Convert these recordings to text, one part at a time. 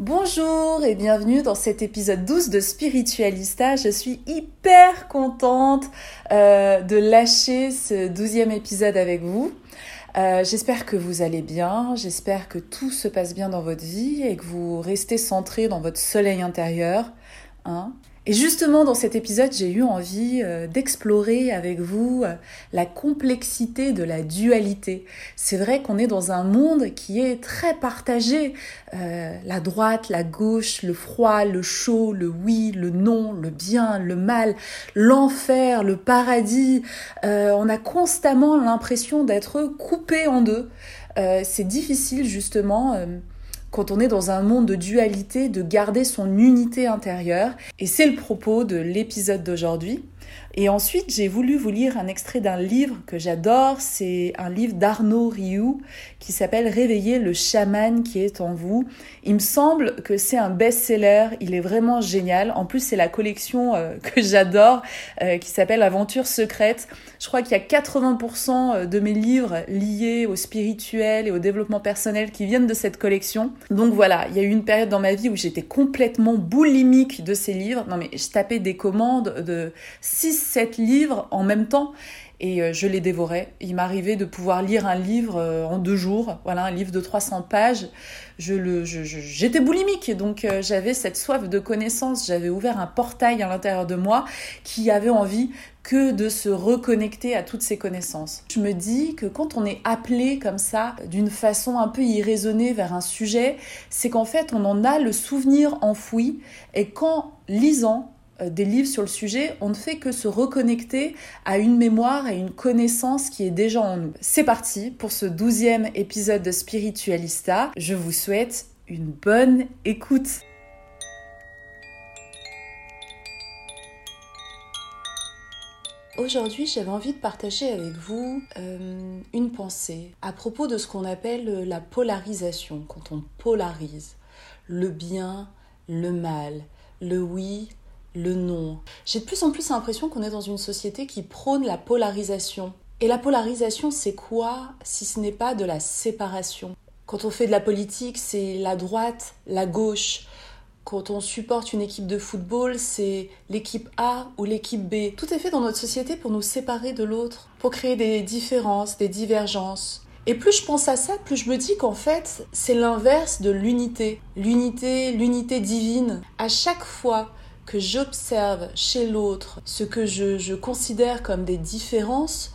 Bonjour et bienvenue dans cet épisode 12 de Spiritualista. Je suis hyper contente euh, de lâcher ce douzième épisode avec vous. Euh, j'espère que vous allez bien, j'espère que tout se passe bien dans votre vie et que vous restez centré dans votre soleil intérieur. Hein et justement, dans cet épisode, j'ai eu envie euh, d'explorer avec vous euh, la complexité de la dualité. C'est vrai qu'on est dans un monde qui est très partagé. Euh, la droite, la gauche, le froid, le chaud, le oui, le non, le bien, le mal, l'enfer, le paradis. On a constamment l'impression d'être coupé en deux. C'est difficile justement quand on est dans un monde de dualité, de garder son unité intérieure. Et c'est le propos de l'épisode d'aujourd'hui. Et ensuite, j'ai voulu vous lire un extrait d'un livre que j'adore. C'est un livre d'Arnaud Rioux qui s'appelle Réveiller le chaman qui est en vous. Il me semble que c'est un best-seller. Il est vraiment génial. En plus, c'est la collection euh, que j'adore euh, qui s'appelle Aventure secrète. Je crois qu'il y a 80% de mes livres liés au spirituel et au développement personnel qui viennent de cette collection. Donc voilà, il y a eu une période dans ma vie où j'étais complètement boulimique de ces livres. Non mais je tapais des commandes de 6-7 livres en même temps et euh, je les dévorais. Il m'arrivait de pouvoir lire un livre euh, en deux jours, voilà, un livre de 300 pages. Je le, j'étais boulimique, donc euh, j'avais cette soif de connaissance. J'avais ouvert un portail à l'intérieur de moi qui avait envie que de se reconnecter à toutes ces connaissances. Je me dis que quand on est appelé comme ça, d'une façon un peu irraisonnée vers un sujet, c'est qu'en fait on en a le souvenir enfoui et qu'en lisant, des livres sur le sujet, on ne fait que se reconnecter à une mémoire, à une connaissance qui est déjà en nous. C'est parti pour ce douzième épisode de Spiritualista. Je vous souhaite une bonne écoute. Aujourd'hui, j'avais envie de partager avec vous euh, une pensée à propos de ce qu'on appelle la polarisation, quand on polarise le bien, le mal, le oui, le non. J'ai de plus en plus l'impression qu'on est dans une société qui prône la polarisation. Et la polarisation, c'est quoi si ce n'est pas de la séparation? Quand on fait de la politique, c'est la droite, la gauche. Quand on supporte une équipe de football, c'est l'équipe A ou l'équipe B. Tout est fait dans notre société pour nous séparer de l'autre, pour créer des différences, des divergences. Et plus je pense à ça, plus je me dis qu'en fait, c'est l'inverse de l'unité. L'unité, l'unité divine. À chaque fois que j'observe chez l'autre ce que je, je, considère comme des différences,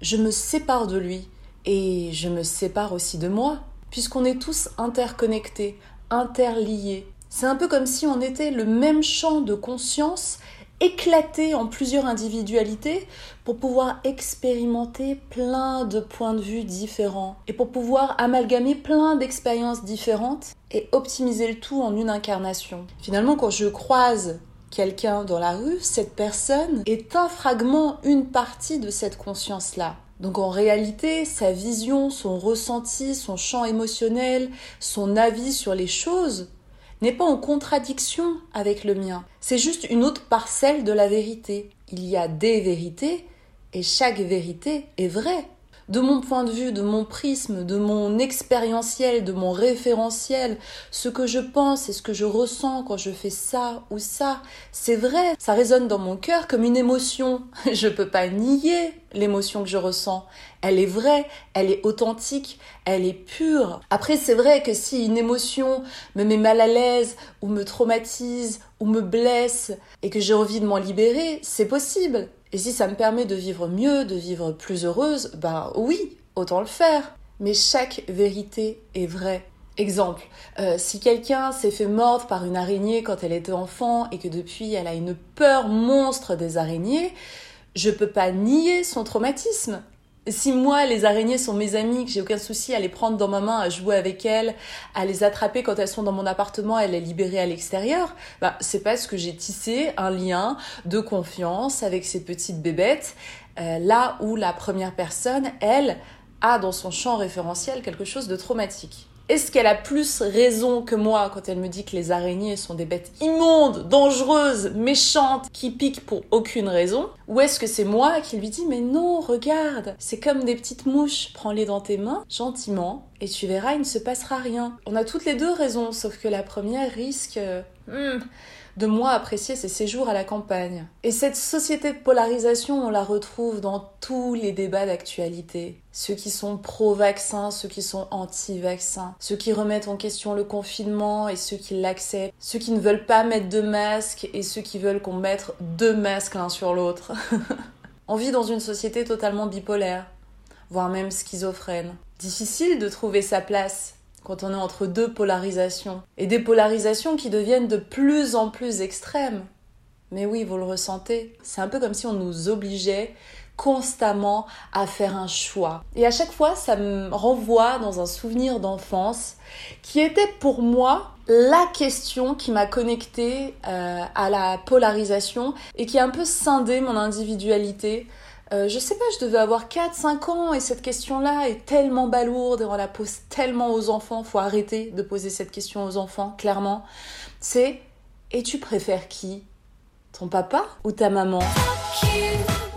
je me sépare de lui et je me sépare aussi de moi, puisqu'on est tous interconnectés, interliés. C'est un peu comme si on était le même champ de conscience éclaté en plusieurs individualités pour pouvoir expérimenter plein de points de vue différents et pour pouvoir amalgamer plein d'expériences différentes et optimiser le tout en une incarnation. Finalement, quand je croise quelqu'un dans la rue, cette personne est un fragment, une partie de cette conscience-là. Donc en réalité, sa vision, son ressenti, son champ émotionnel, son avis sur les choses n'est pas en contradiction avec le mien. C'est juste une autre parcelle de la vérité. Il y a des vérités et chaque vérité est vraie de mon point de vue, de mon prisme, de mon expérientiel, de mon référentiel, ce que je pense et ce que je ressens quand je fais ça ou ça, c'est vrai, ça résonne dans mon cœur comme une émotion. Je peux pas nier l'émotion que je ressens. Elle est vraie, elle est authentique, elle est pure. Après, c'est vrai que si une émotion me met mal à l'aise ou me traumatise ou me blesse et que j'ai envie de m'en libérer, c'est possible. Et si ça me permet de vivre mieux, de vivre plus heureuse, ben oui, autant le faire. Mais chaque vérité est vraie. Exemple, euh, si quelqu'un s'est fait mordre par une araignée quand elle était enfant et que depuis elle a une peur monstre des araignées, je peux pas nier son traumatisme si moi, les araignées sont mes amies, que j'ai aucun souci à les prendre dans ma main, à jouer avec elles, à les attraper quand elles sont dans mon appartement, à les libérer à l'extérieur, bah, c'est parce que j'ai tissé un lien de confiance avec ces petites bébêtes, euh, là où la première personne, elle, a dans son champ référentiel quelque chose de traumatique. Est-ce qu'elle a plus raison que moi quand elle me dit que les araignées sont des bêtes immondes, dangereuses, méchantes, qui piquent pour aucune raison? Ou est-ce que c'est moi qui lui dis mais non, regarde, c'est comme des petites mouches, prends-les dans tes mains, gentiment, et tu verras, il ne se passera rien. On a toutes les deux raisons, sauf que la première risque... Euh, hmm, de moi apprécier ses séjours à la campagne. Et cette société de polarisation, on la retrouve dans tous les débats d'actualité. Ceux qui sont pro-vaccin, ceux qui sont anti-vaccin, ceux qui remettent en question le confinement et ceux qui l'acceptent, ceux qui ne veulent pas mettre de masque et ceux qui veulent qu'on mette deux masques l'un sur l'autre. on vit dans une société totalement bipolaire, voire même schizophrène. Difficile de trouver sa place quand on est entre deux polarisations. Et des polarisations qui deviennent de plus en plus extrêmes. Mais oui, vous le ressentez. C'est un peu comme si on nous obligeait constamment à faire un choix. Et à chaque fois, ça me renvoie dans un souvenir d'enfance qui était pour moi la question qui m'a connectée euh, à la polarisation et qui a un peu scindé mon individualité euh, je sais pas, je devais avoir 4-5 ans et cette question-là est tellement balourde et on la pose tellement aux enfants. Faut arrêter de poser cette question aux enfants, clairement. C'est et tu préfères qui? Ton papa ou ta maman?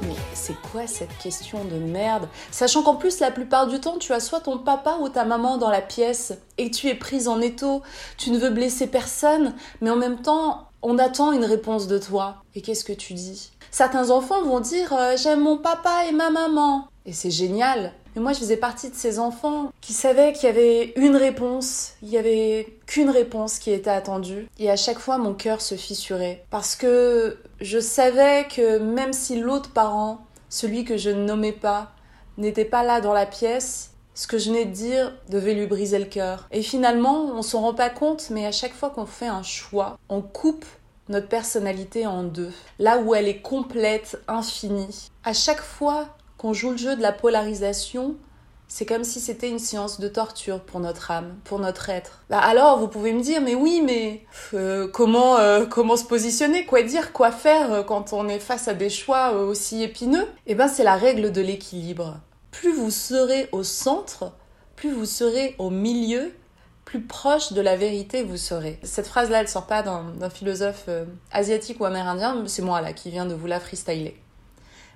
Mais c'est quoi cette question de merde? Sachant qu'en plus, la plupart du temps, tu as soit ton papa ou ta maman dans la pièce et tu es prise en étau. Tu ne veux blesser personne, mais en même temps, on attend une réponse de toi. Et qu'est-ce que tu dis? Certains enfants vont dire euh, j'aime mon papa et ma maman. Et c'est génial. Mais moi, je faisais partie de ces enfants qui savaient qu'il y avait une réponse, il y avait qu'une réponse qui était attendue. Et à chaque fois, mon cœur se fissurait. Parce que je savais que même si l'autre parent, celui que je ne nommais pas, n'était pas là dans la pièce, ce que je venais de dire devait lui briser le cœur. Et finalement, on s'en rend pas compte, mais à chaque fois qu'on fait un choix, on coupe notre personnalité en deux, là où elle est complète, infinie. À chaque fois qu'on joue le jeu de la polarisation, c'est comme si c'était une séance de torture pour notre âme, pour notre être. Bah alors, vous pouvez me dire, mais oui, mais euh, comment euh, comment se positionner, quoi dire, quoi faire euh, quand on est face à des choix aussi épineux? Eh ben, c'est la règle de l'équilibre. Plus vous serez au centre, plus vous serez au milieu, plus proche de la vérité vous serez. Cette phrase-là, elle sort pas d'un philosophe euh, asiatique ou amérindien, c'est moi là qui viens de vous la freestyler.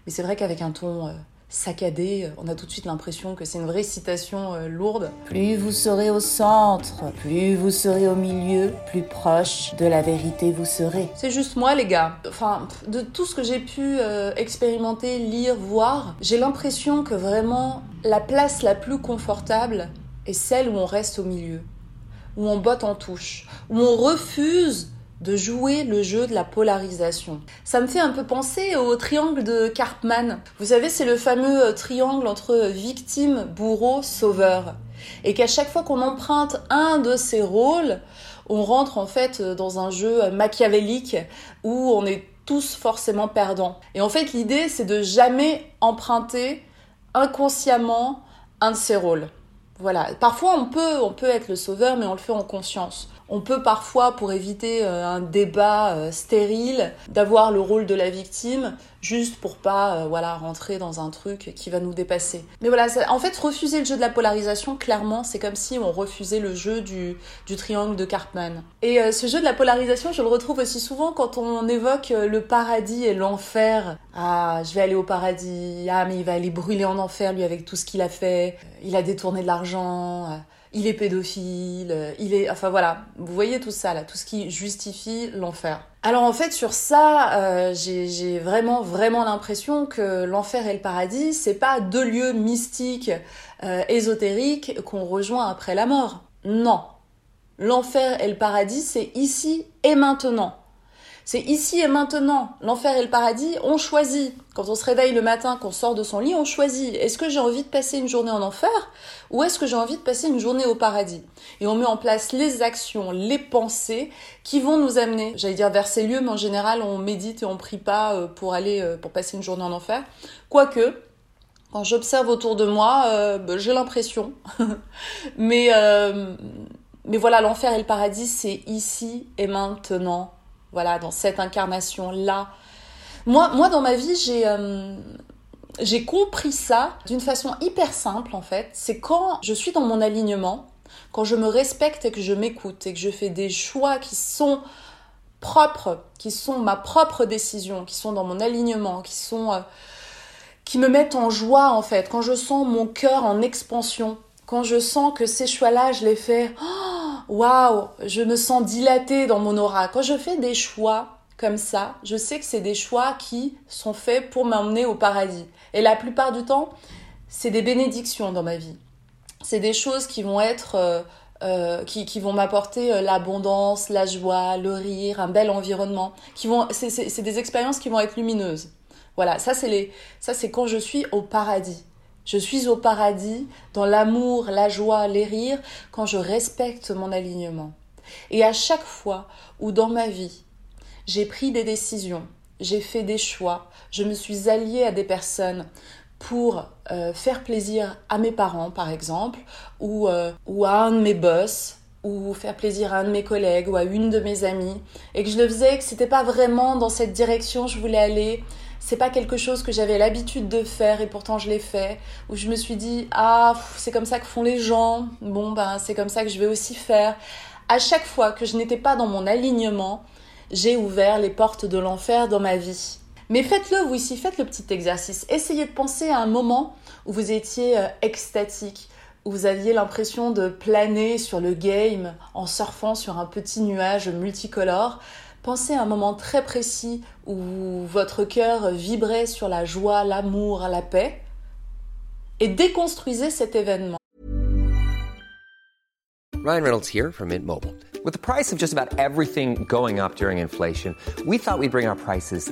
Mais c'est vrai qu'avec un ton euh, saccadé, euh, on a tout de suite l'impression que c'est une vraie citation lourde. Plus vous serez au centre, plus vous serez au milieu, plus proche de la vérité vous serez. C'est juste moi les gars. Enfin, de tout ce que j'ai pu expérimenter, lire, voir, j'ai l'impression que vraiment la place la plus confortable est celle où on reste au milieu où on botte en touche, où on refuse de jouer le jeu de la polarisation. Ça me fait un peu penser au triangle de Karpman. Vous savez, c'est le fameux euh, triangle entre victime, bourreau, sauveur. Et qu'à chaque fois qu'on emprunte un de ces rôles, on rentre en fait euh, dans un jeu euh, machiavélique où on est tous forcément perdants. Et en fait, l'idée, c'est de jamais emprunter inconsciemment un de ces rôles. Voilà. Parfois, on peut, on peut être le sauveur, mais on le fait en conscience. On peut parfois, pour éviter euh, un débat euh, stérile, d'avoir le rôle de la victime, juste pour pas euh, voilà rentrer dans un truc qui va nous dépasser. Mais voilà, en fait, refuser le jeu de la polarisation, clairement, c'est comme si on refusait le jeu du, du triangle de Cartman. Et ce jeu de la polarisation, je le retrouve aussi souvent quand on évoque le paradis et l'enfer. Ah, je vais aller au paradis. Ah, mais il va aller brûler en enfer, lui, avec tout ce qu'il a fait. Il a détourné de l'argent il est pédophile, il est... Enfin voilà, vous voyez tout ça là, tout ce qui justifie l'enfer. Alors en fait sur ça, euh, j'ai vraiment vraiment l'impression que l'enfer et le paradis, c'est pas deux lieux mystiques, euh, ésotériques qu'on rejoint après la mort. Non. L'enfer et le paradis, c'est ici et maintenant. C'est ici et maintenant. L'enfer et le paradis, on choisit. Quand on se réveille le matin, qu'on sort de son lit, on choisit. Est-ce que j'ai envie de passer une journée en enfer ou est-ce que j'ai envie de passer une journée au paradis? Et on met en place les actions, les pensées qui vont nous amener, j'allais dire vers ces lieux, mais en général, on médite et on prie pas euh, pour aller, euh, pour passer une journée en enfer. Quoique, quand j'observe autour de moi, euh, bah, j'ai l'impression. mais, mais voilà, l'enfer et le paradis, c'est ici et maintenant voilà, dans cette incarnation-là. Moi, moi, dans ma vie, j'ai euh, j'ai compris ça d'une façon hyper simple, en fait. C'est quand je suis dans mon alignement, quand je me respecte et que je m'écoute et que je fais des choix qui sont propres, qui sont ma propre décision, qui sont dans mon alignement, qui sont... Euh, qui me mettent en joie, en fait. Quand je sens mon cœur en expansion, quand je sens que ces choix-là, je les fais... Oh, waouh, je me sens dilatée dans mon aura. Quand je fais des choix comme ça, je sais que c'est des choix qui sont faits pour m'emmener au paradis. Et la plupart du temps, c'est des bénédictions dans ma vie. C'est des choses qui vont être, euh, euh, qui, vont m'apporter euh, l'abondance, la joie, le rire, un bel environnement. Qui vont, c'est des expériences qui vont être lumineuses. Voilà, ça c'est les, ça c'est quand je suis au paradis. Je suis au paradis, dans l'amour, la joie, les rires, quand je respecte mon alignement. Et à chaque fois où dans ma vie, j'ai pris des décisions, j'ai fait des choix, je me suis alliée à des personnes pour euh, faire plaisir à mes parents, par exemple, ou, euh, ou à un de mes boss, ou faire plaisir à un de mes collègues ou à une de mes amies, et que je le faisais, que c'était pas vraiment dans cette direction je voulais aller, c'est pas quelque chose que j'avais l'habitude de faire et pourtant je l'ai fait, où je me suis dit ah c'est comme ça que font les gens, bon ben c'est comme ça que je vais aussi faire. À chaque fois que je n'étais pas dans mon alignement, j'ai ouvert les portes de l'enfer dans ma vie. Mais faites-le vous ici, faites le petit exercice. Essayez de penser à un moment où vous étiez euh, extatique, où vous aviez l'impression de planer sur le game en surfant sur un petit nuage multicolore. Pensez à un moment très précis où votre cœur vibrait sur la joie, l'amour, la paix et déconstruisez cet événement. Ryan Reynolds here from Mint Mobile. With the price of just about everything going up during inflation, we thought we'd bring our prices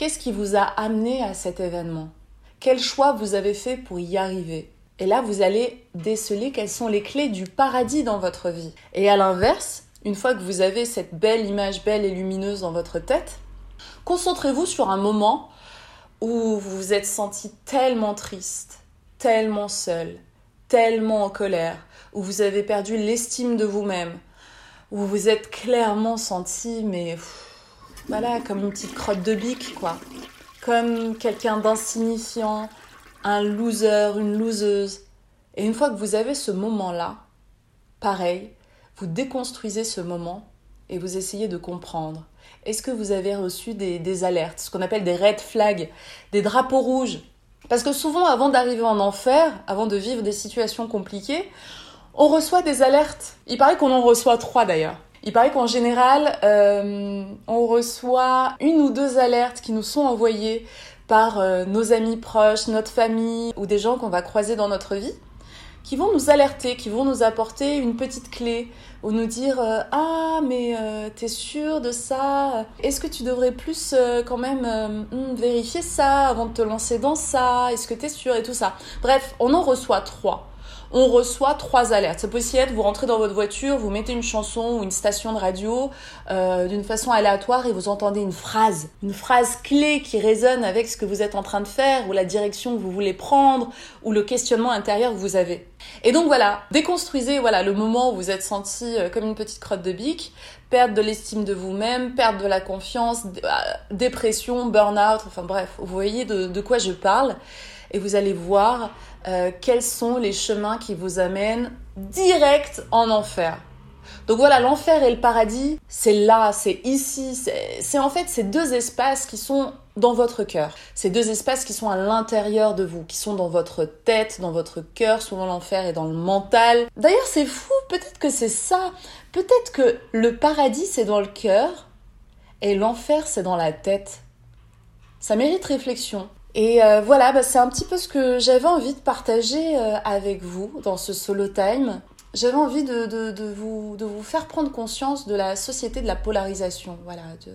Qu'est-ce qui vous a amené à cet événement? Quel choix vous avez fait pour y arriver? Et là, vous allez déceler quelles sont les clés du paradis dans votre vie. Et à l'inverse, une fois que vous avez cette belle image belle et lumineuse dans votre tête, concentrez-vous sur un moment où vous vous êtes senti tellement triste, tellement seul, tellement en colère, où vous avez perdu l'estime de vous-même, où vous vous êtes clairement senti, mais voilà, comme une petite crotte de bique, quoi. Comme quelqu'un d'insignifiant, un loser, une loseuse. Et une fois que vous avez ce moment-là, pareil, vous déconstruisez ce moment et vous essayez de comprendre. Est-ce que vous avez reçu des, alertes, ce qu'on appelle des red flags, des drapeaux rouges? Parce que souvent, avant d'arriver en enfer, avant de vivre des situations compliquées, on reçoit des alertes. Il paraît qu'on en reçoit trois d'ailleurs. Il paraît qu'en général, euh, on reçoit une ou deux alertes qui nous sont envoyées par euh, nos amis proches, notre famille ou des gens qu'on va croiser dans notre vie qui vont nous alerter, qui vont nous apporter une petite clé ou nous dire euh, ah mais t'es sûr de ça? Est-ce que tu devrais plus quand même hmm, vérifier ça avant de te lancer dans ça? Est-ce que t'es sûr et tout ça? Bref, on en reçoit trois on reçoit trois alertes. C'est possible être, vous rentrez dans votre voiture, vous mettez une chanson ou une station de radio euh, d'une façon aléatoire et vous entendez une phrase, une phrase clé qui résonne avec ce que vous êtes en train de faire ou la direction que vous voulez prendre ou le questionnement intérieur que vous avez. Et donc voilà, déconstruisez voilà le moment où vous êtes senti euh, comme une petite crotte de bique, perte de l'estime de vous-même, perte de la confiance, euh, dépression, burn-out, enfin bref, vous voyez de quoi je parle et vous allez voir euh, quels sont les chemins qui vous amènent direct en enfer. Donc voilà, l'enfer et le paradis, c'est là, c'est ici, c'est en fait ces deux espaces qui sont dans votre cœur. Ces deux espaces qui sont à l'intérieur de vous, qui sont dans votre tête, dans votre cœur, souvent l'enfer est dans le mental. D'ailleurs, c'est fou, peut-être que c'est ça. Peut-être que le paradis, c'est dans le cœur et l'enfer, c'est dans la tête. Ça mérite réflexion. Et euh, voilà, bah, c'est un petit peu ce que j'avais envie de partager euh, avec vous dans ce solo time. J'avais envie de, de, de, vous, de vous faire prendre conscience de la société de la polarisation, voilà, de,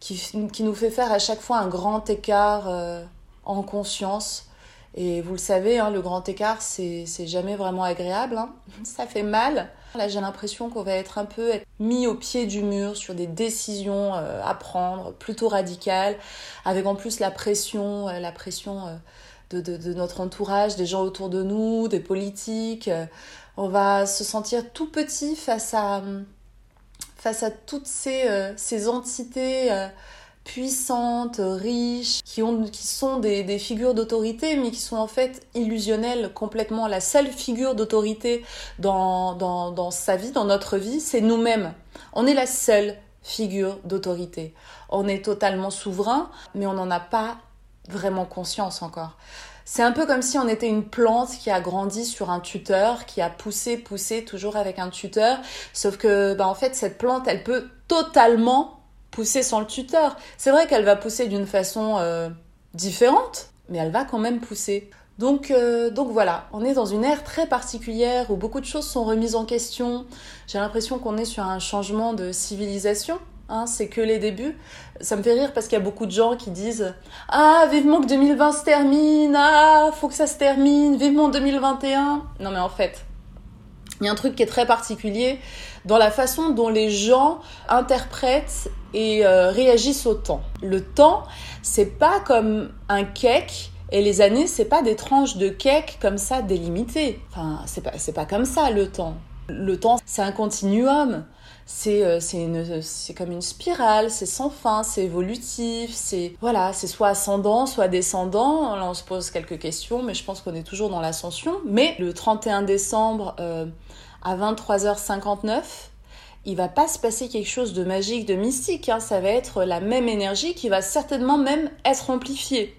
qui, qui nous fait faire à chaque fois un grand écart euh, en conscience. Et vous le savez, hein, le grand écart, c'est jamais vraiment agréable. Hein. Ça fait mal. Là, j'ai l'impression qu'on va être un peu mis au pied du mur sur des décisions euh, à prendre, plutôt radicales, avec en plus la pression, euh, la pression euh, de, notre entourage, des gens autour de nous, des politiques. on va se sentir tout petit face à, face à toutes ces, ces entités puissantes, riches, qui, ont, qui sont des, figures d'autorité, mais qui sont en fait illusionnelles complètement. La seule figure d'autorité dans, dans, dans sa vie, dans notre vie, c'est nous-mêmes. On est la seule figure d'autorité. On est totalement souverain, mais on n'en a pas vraiment conscience encore. C'est un peu comme si on était une plante qui a grandi sur un tuteur, qui a poussé, poussé, toujours avec un tuteur. Sauf que, bah, en fait, cette plante, elle peut totalement pousser sans le tuteur. C'est vrai qu'elle va pousser d'une façon euh, différente, mais elle va quand même pousser. Donc, euh, donc voilà, on est dans une ère très particulière où beaucoup de choses sont remises en question. J'ai l'impression qu'on est sur un changement de civilisation. Hein, c'est que les débuts. Ça me fait rire parce qu'il y a beaucoup de gens qui disent Ah, vivement que 2020 se termine, ah, faut que ça se termine, vivement 2021. Non mais en fait, il y a un truc qui est très particulier dans la façon dont les gens interprètent et euh, réagissent au temps. Le temps, c'est pas comme un cake et les années, c'est pas des tranches de cake comme ça délimitées. Enfin, c'est pas, pas comme ça le temps. Le temps, c'est un continuum. C'est, euh, c'est, comme une spirale, c'est sans fin, c'est évolutif, c'est voilà, c'est soit ascendant, soit descendant. Là, on se pose quelques questions, mais je pense qu'on est toujours dans l'ascension. Mais le 31 décembre, euh, à 23h59, il va pas se passer quelque chose de magique, de mystique. Hein. Ça va être la même énergie qui va certainement même être amplifiée.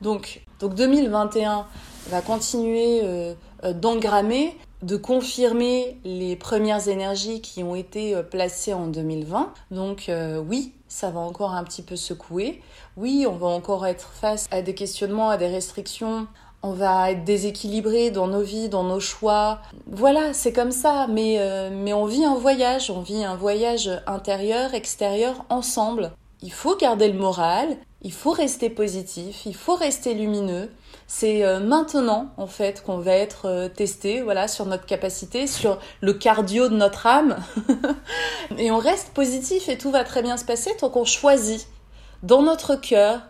Donc, donc 2021 va continuer euh, euh, d'engrammer, de confirmer les premières énergies qui ont été euh, placées en 2020. Donc oui, ça va encore un petit peu secouer. Oui, on va encore être face à des questionnements, à des restrictions, on va être déséquilibré dans nos vies, dans nos choix. Voilà, c'est comme ça, mais, euh, mais on vit un voyage, on vit un voyage intérieur, extérieur, ensemble. Il faut garder le moral, il faut rester positif, il faut rester lumineux. C'est euh, maintenant, en fait, qu'on va être euh, testé, voilà, sur notre capacité, sur le cardio de notre âme. et on reste positif et tout va très bien se passer tant qu'on choisit, dans notre cœur,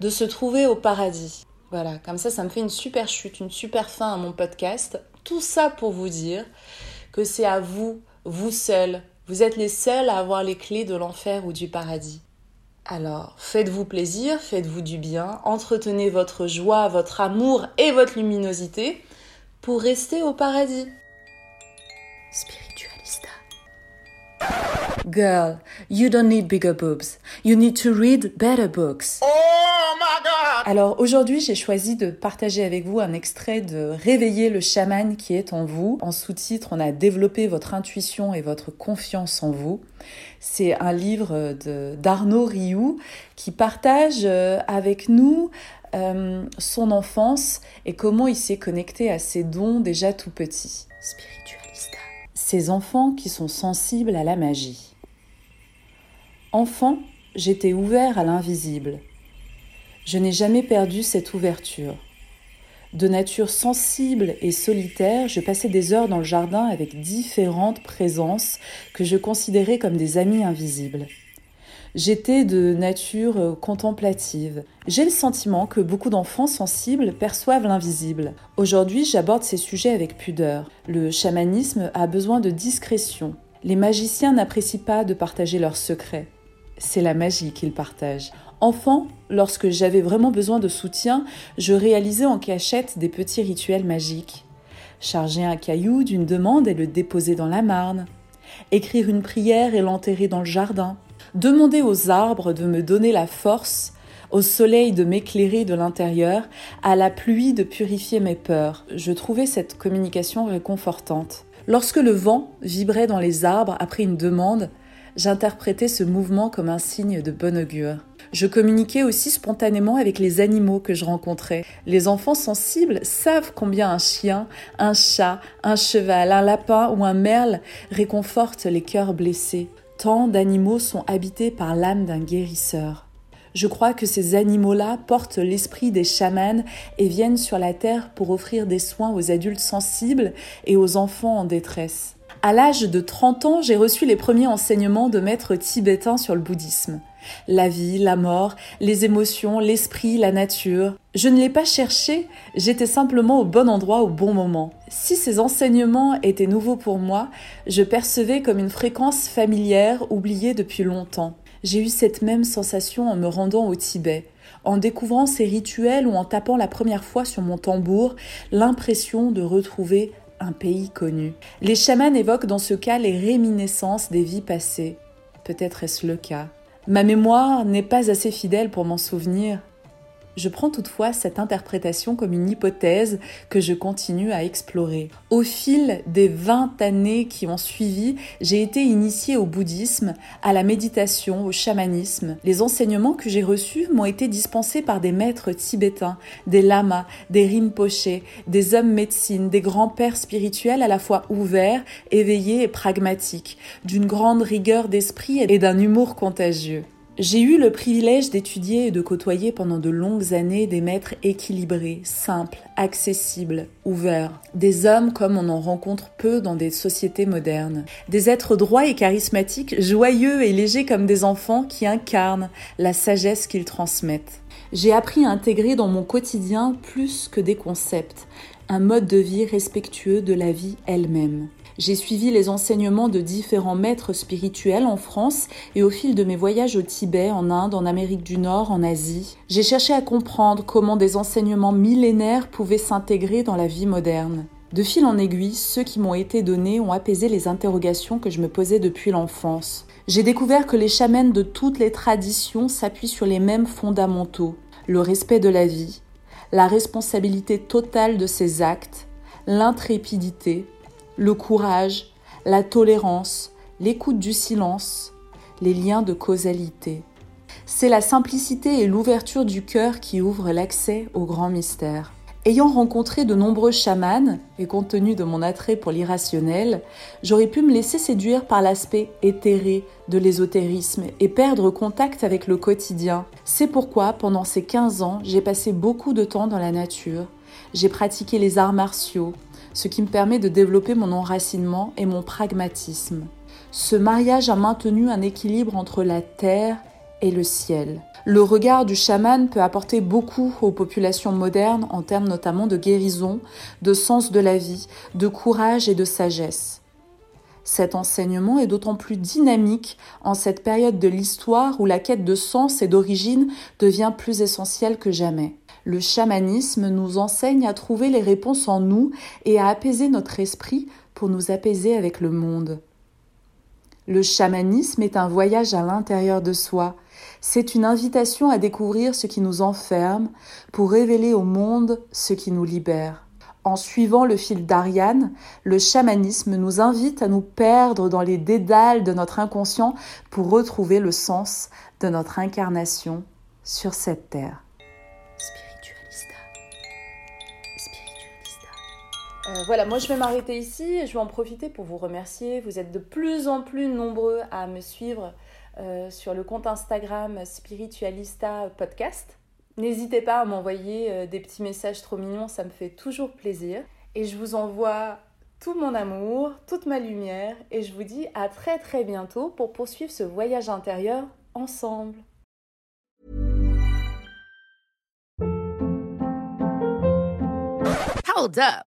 de se trouver au paradis. Voilà, comme ça, ça me fait une super chute, une super fin à mon podcast. Tout ça pour vous dire que c'est à vous, vous seuls. Vous êtes les seuls à avoir les clés de l'enfer ou du paradis. Alors, faites-vous plaisir, faites-vous du bien, entretenez votre joie, votre amour et votre luminosité pour rester au paradis. Spiritualista. Girl, you don't need bigger boobs. You need to read better books. Oh! Alors aujourd'hui, j'ai choisi de partager avec vous un extrait de Réveiller le chaman qui est en vous. En sous-titre, on a développé votre intuition et votre confiance en vous. C'est un livre d'Arnaud Rioux qui partage euh, avec nous euh, son enfance et comment il s'est connecté à ses dons déjà tout petits. Spiritualista. Ces enfants qui sont sensibles à la magie. Enfant, j'étais ouvert à l'invisible. Je n'ai jamais perdu cette ouverture. De nature sensible et solitaire, je passais des heures dans le jardin avec différentes présences que je considérais comme des amis invisibles. J'étais de nature euh, contemplative. J'ai le sentiment que beaucoup d'enfants sensibles perçoivent l'invisible. Aujourd'hui, j'aborde ces sujets avec pudeur. Le chamanisme a besoin de discrétion. Les magiciens n'apprécient pas de partager leurs secrets. C'est la magie qu'ils partagent. Enfant, lorsque j'avais vraiment besoin de soutien, je réalisais en cachette des petits rituels magiques. Charger un caillou d'une demande et le déposer dans la marne. Écrire une prière et l'enterrer dans le jardin demander aux arbres de me donner la force, au soleil de m'éclairer de l'intérieur, à la pluie de purifier mes peurs. Je trouvais cette communication réconfortante. Lorsque le vent vibrait dans les arbres après une demande, j'interprétais ce mouvement comme un signe de bon augure. Je communiquais aussi spontanément avec les animaux que je rencontrais. Les enfants sensibles savent combien un chien, un chat, un cheval, un lapin ou un merle réconfortent les cœurs blessés. Tant d'animaux sont habités par l'âme d'un guérisseur. Je crois que ces animaux-là portent l'esprit des chamans et viennent sur la terre pour offrir des soins aux adultes sensibles et aux enfants en détresse. À l'âge de 30 ans, j'ai reçu les premiers enseignements de maîtres tibétains sur le bouddhisme. La vie, la mort, les émotions, l'esprit, la nature. Je ne l'ai pas cherché, j'étais simplement au bon endroit au bon moment. Si ces enseignements étaient nouveaux pour moi, je percevais comme une fréquence familière oubliée depuis longtemps. J'ai eu cette même sensation en me rendant au Tibet, en découvrant ces rituels ou en tapant la première fois sur mon tambour, l'impression de retrouver un pays connu. Les chamans évoquent dans ce cas les réminiscences des vies passées. Peut-être est-ce le cas. Ma mémoire n'est pas assez fidèle pour m'en souvenir. Je prends toutefois cette interprétation comme une hypothèse que je continue à explorer. Au fil des 20 années qui ont suivi, j'ai été initiée au bouddhisme, à la méditation, au chamanisme. Les enseignements que j'ai reçus m'ont été dispensés par des maîtres tibétains, des lamas, des rinpochés, des hommes médecines, des grands-pères spirituels à la fois ouverts, éveillés et pragmatiques, d'une grande rigueur d'esprit et d'un humour contagieux. J'ai eu le privilège d'étudier et de côtoyer pendant de longues années des maîtres équilibrés, simples, accessibles, ouverts, des hommes comme on en rencontre peu dans des sociétés modernes, des êtres droits et charismatiques, joyeux et légers comme des enfants qui incarnent la sagesse qu'ils transmettent. J'ai appris à intégrer dans mon quotidien plus que des concepts, un mode de vie respectueux de la vie elle-même. J'ai suivi les enseignements de différents maîtres spirituels en France et au fil de mes voyages au Tibet, en Inde, en Amérique du Nord, en Asie, j'ai cherché à comprendre comment des enseignements millénaires pouvaient s'intégrer dans la vie moderne. De fil en aiguille, ceux qui m'ont été donnés ont apaisé les interrogations que je me posais depuis l'enfance. J'ai découvert que les chamans de toutes les traditions s'appuient sur les mêmes fondamentaux, le respect de la vie, la responsabilité totale de ses actes, l'intrépidité, le courage, la tolérance, l'écoute du silence, les liens de causalité. C'est la simplicité et l'ouverture du cœur qui ouvrent l'accès au grand mystère. Ayant rencontré de nombreux chamans, et compte tenu de mon attrait pour l'irrationnel, j'aurais pu me laisser séduire par l'aspect éthéré de l'ésotérisme et perdre contact avec le quotidien. C'est pourquoi, pendant ces 15 ans, j'ai passé beaucoup de temps dans la nature. J'ai pratiqué les arts martiaux, ce qui me permet de développer mon enracinement et mon pragmatisme. Ce mariage a maintenu un équilibre entre la terre et le ciel. Le regard du chaman peut apporter beaucoup aux populations modernes en termes notamment de guérison, de sens de la vie, de courage et de sagesse. Cet enseignement est d'autant plus dynamique en cette période de l'histoire où la quête de sens et d'origine devient plus essentielle que jamais. Le chamanisme nous enseigne à trouver les réponses en nous et à apaiser notre esprit pour nous apaiser avec le monde. Le chamanisme est un voyage à l'intérieur de soi. C'est une invitation à découvrir ce qui nous enferme pour révéler au monde ce qui nous libère. En suivant le fil d'Ariane, le chamanisme nous invite à nous perdre dans les dédales de notre inconscient pour retrouver le sens de notre incarnation sur cette terre. Euh, voilà, moi je vais m'arrêter ici et je vais en profiter pour vous remercier. Vous êtes de plus en plus nombreux à me suivre euh, sur le compte Instagram Spiritualista Podcast. N'hésitez pas à m'envoyer euh, des petits messages trop mignons, ça me fait toujours plaisir. Et je vous envoie tout mon amour, toute ma lumière, et je vous dis à très très bientôt pour poursuivre ce voyage intérieur ensemble. Hold up.